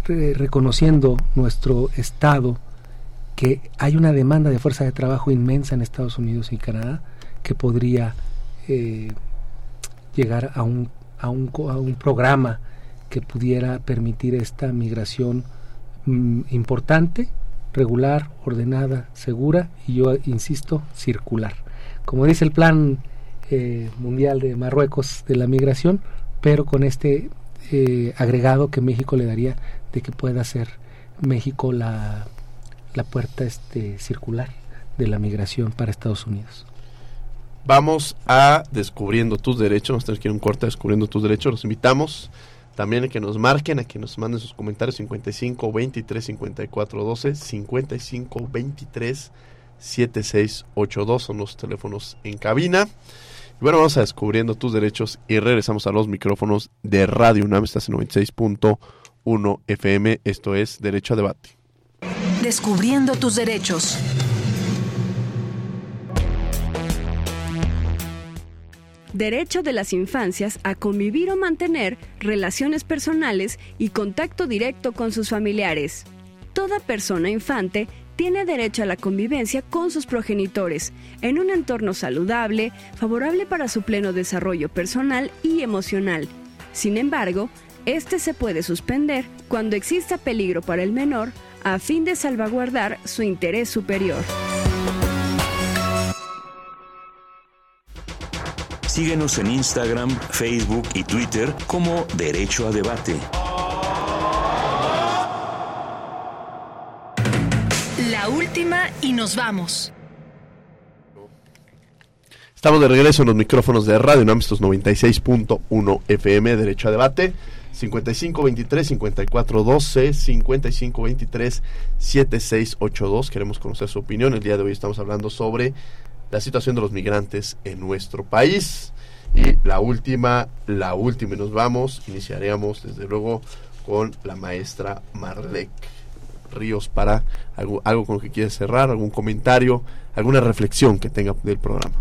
reconociendo nuestro estado que hay una demanda de fuerza de trabajo inmensa en Estados Unidos y Canadá que podría eh, llegar a un, a, un, a un programa que pudiera permitir esta migración mm, importante, regular, ordenada, segura y yo insisto, circular. Como dice el plan eh, mundial de Marruecos de la migración, pero con este eh, agregado que México le daría de que pueda ser México la, la puerta este, circular de la migración para Estados Unidos. Vamos a Descubriendo tus derechos, vamos a tener que ir un corte Descubriendo tus derechos, los invitamos también a que nos marquen, a que nos manden sus comentarios 55 23 54 12, 55 23 7682 son los teléfonos en cabina. Y bueno, vamos a Descubriendo tus derechos y regresamos a los micrófonos de Radio UNAM, estás en 96.1 FM, esto es Derecho a Debate. Descubriendo tus derechos. Derecho de las infancias a convivir o mantener relaciones personales y contacto directo con sus familiares. Toda persona infante tiene derecho a la convivencia con sus progenitores en un entorno saludable, favorable para su pleno desarrollo personal y emocional. Sin embargo, este se puede suspender cuando exista peligro para el menor a fin de salvaguardar su interés superior. Síguenos en Instagram, Facebook y Twitter como Derecho a Debate. La última y nos vamos. Estamos de regreso en los micrófonos de Radio UNAM, 96.1 FM, Derecho a Debate. 5523 5412 5523 7682 queremos conocer su opinión el día de hoy estamos hablando sobre la situación de los migrantes en nuestro país. Y la última, la última, y nos vamos, iniciaríamos desde luego con la maestra Marlek Ríos para algo, algo con lo que quiere cerrar, algún comentario, alguna reflexión que tenga del programa.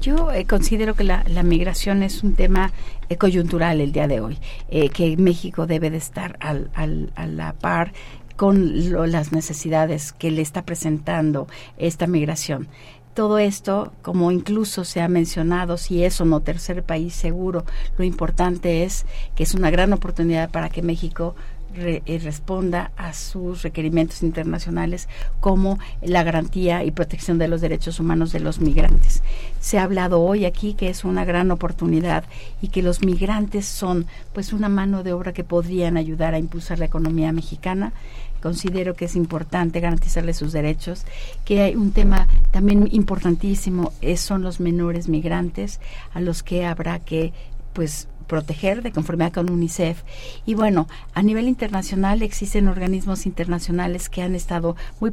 Yo eh, considero que la, migración es un tema eh, coyuntural el día de hoy, eh, que México debe de estar al, al, a la par con las necesidades que le está presentando esta migración todo esto, como incluso se ha mencionado, si es o no tercer país seguro, lo importante es que es una gran oportunidad para que México eh, responda a sus requerimientos internacionales como la garantía y protección de los derechos humanos de los migrantes. Se ha hablado hoy aquí que es una gran oportunidad y que los migrantes son pues una mano de obra que podrían ayudar a impulsar la economía mexicana considero que es importante garantizarle sus derechos, que hay un tema también importantísimo, es, son los menores migrantes a los que habrá que pues proteger de conformidad con UNICEF. Y bueno, a nivel internacional existen organismos internacionales que han estado muy,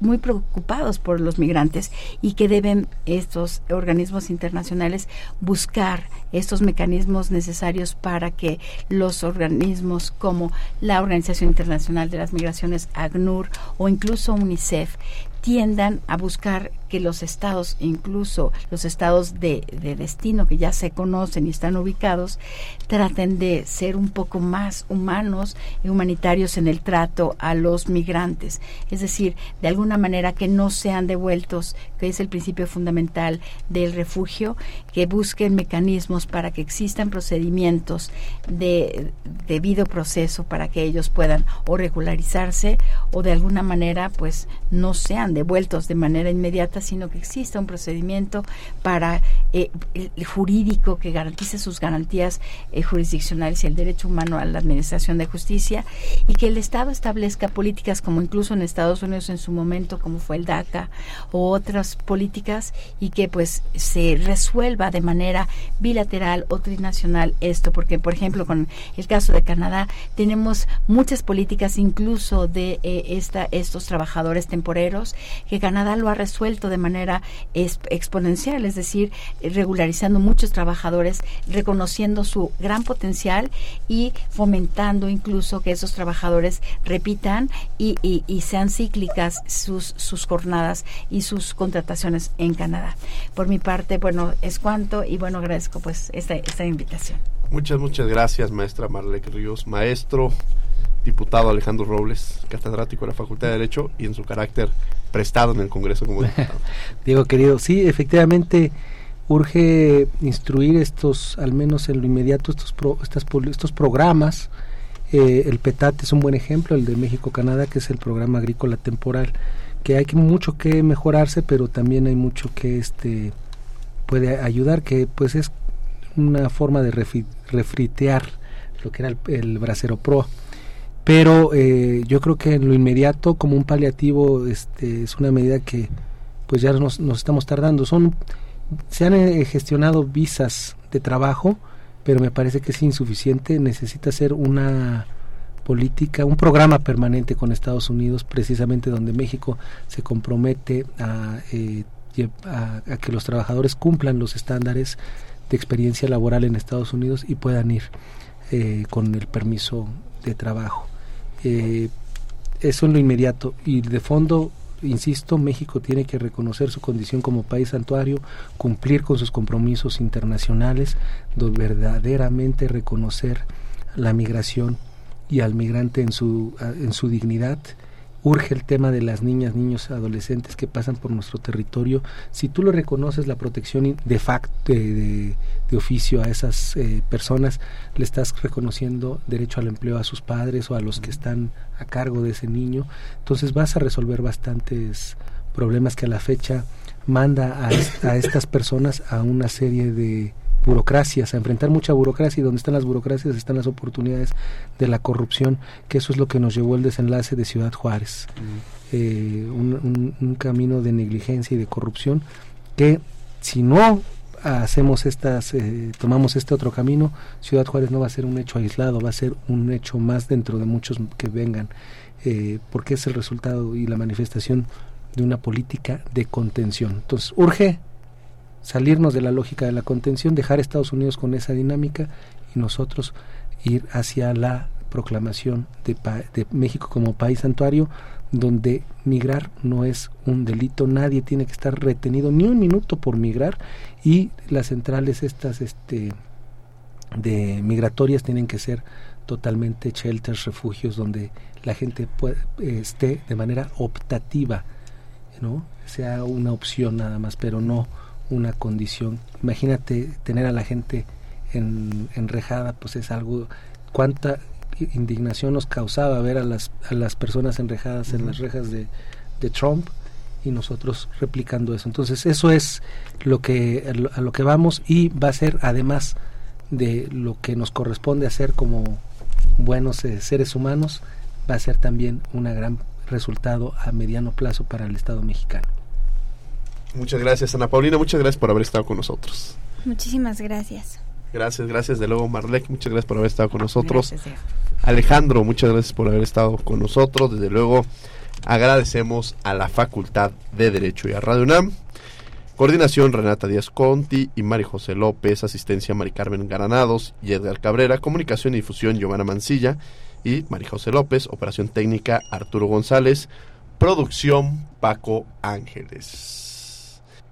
muy preocupados por los migrantes y que deben estos organismos internacionales buscar estos mecanismos necesarios para que los organismos como la Organización Internacional de las Migraciones, ACNUR o incluso UNICEF tiendan a buscar que los estados, incluso los estados de, destino que ya se conocen y están ubicados, traten de ser un poco más humanos y humanitarios en el trato a los migrantes. Es decir, de alguna manera que no sean devueltos, que es el principio fundamental del refugio, que busquen mecanismos para que existan procedimientos de debido proceso para que ellos puedan o regularizarse o de alguna manera pues no sean sean devueltos de manera inmediata, sino que exista un procedimiento para eh, el jurídico que garantice sus garantías eh, jurisdiccionales y el derecho humano a la administración de justicia y que el Estado establezca políticas como incluso en Estados Unidos en su momento, como fue el DACA o otras políticas y que pues se resuelva de manera bilateral o trinacional esto, porque por ejemplo con el caso de Canadá tenemos muchas políticas incluso de eh, esta, estos trabajadores temporeros que Canadá lo ha resuelto de manera exponencial, es decir, regularizando muchos trabajadores, reconociendo su gran potencial y fomentando incluso que esos trabajadores repitan y, sean cíclicas sus, sus jornadas y sus contrataciones en Canadá. Por mi parte, bueno, es cuanto y bueno, agradezco pues esta, esta invitación. Muchas, muchas gracias, maestra Marlene Ríos, maestro diputado Alejandro Robles, catedrático de la Facultad de Derecho y en su carácter prestado en el Congreso como. Diego querido, sí, efectivamente urge instruir estos, al menos en lo inmediato, estos, estos programas. Eh, el PETAT es un buen ejemplo, el de México-Canadá, que es el programa agrícola temporal, que hay mucho que mejorarse, pero también hay mucho que este puede ayudar, que pues es una forma de refritear lo que era el, el Bracero Pro pero eh, yo creo que en lo inmediato como un paliativo este, es una medida que pues ya nos, nos estamos tardando. Son se han eh, gestionado visas de trabajo pero me parece que es insuficiente. Necesita ser una política un programa permanente con Estados Unidos precisamente donde México se compromete a, eh, a, a que los trabajadores cumplan los estándares de experiencia laboral en Estados Unidos y puedan ir eh, con el permiso de trabajo eh, eso en lo inmediato. Y de fondo insisto, México tiene que reconocer su condición como país santuario, cumplir con sus compromisos internacionales, verdaderamente reconocer la migración y al migrante en su, en su dignidad urge el tema de las niñas, niños, adolescentes que pasan por nuestro territorio. Si tú lo reconoces, la protección de facto, de, oficio a esas eh, personas, le estás reconociendo derecho al empleo a sus padres o a los que están a cargo de ese niño. Entonces vas a resolver bastantes problemas que a la fecha manda a, a estas personas a una serie de burocracias, a enfrentar mucha burocracia y donde están las burocracias están las oportunidades de la corrupción, que eso es lo que nos llevó el desenlace de Ciudad Juárez. Mm. Eh, un, camino de negligencia y de corrupción que si no hacemos estas, eh, tomamos este otro camino, Ciudad Juárez no va a ser un hecho aislado, va a ser un hecho más dentro de muchos que vengan, eh, porque es el resultado y la manifestación de una política de contención. Entonces, urge salirnos de la lógica de la contención, dejar a Estados Unidos con esa dinámica y nosotros ir hacia la proclamación de, de, México como país santuario, donde migrar no es un delito, nadie tiene que estar retenido ni un minuto por migrar y las centrales estas este, de migratorias tienen que ser totalmente shelters, refugios donde la gente puede, esté de manera optativa, ¿no? sea una opción nada más, pero no una condición. Imagínate tener a la gente en, enrejada, pues es algo, cuánta indignación nos causaba ver a las, a las personas enrejadas en las rejas de, de, Trump y nosotros replicando eso. Entonces eso es lo que, a lo que vamos y va a ser además de lo que nos corresponde hacer como buenos eh, seres humanos, va a ser también un gran resultado a mediano plazo para el Estado mexicano. Muchas gracias, Ana Paulina. Muchas gracias por haber estado con nosotros. Muchísimas gracias. Gracias, gracias de luego, Marlek. Muchas gracias por haber estado con nosotros. Alejandro, muchas gracias por haber estado con nosotros. Desde luego, agradecemos a la Facultad de Derecho y a Radio UNAM. Coordinación Renata Díaz Conti y Mari José López, asistencia Mari Carmen Granados y Edgar Cabrera, comunicación y difusión Giovanna Mancilla y Mari José López, operación técnica Arturo González, producción Paco Ángeles.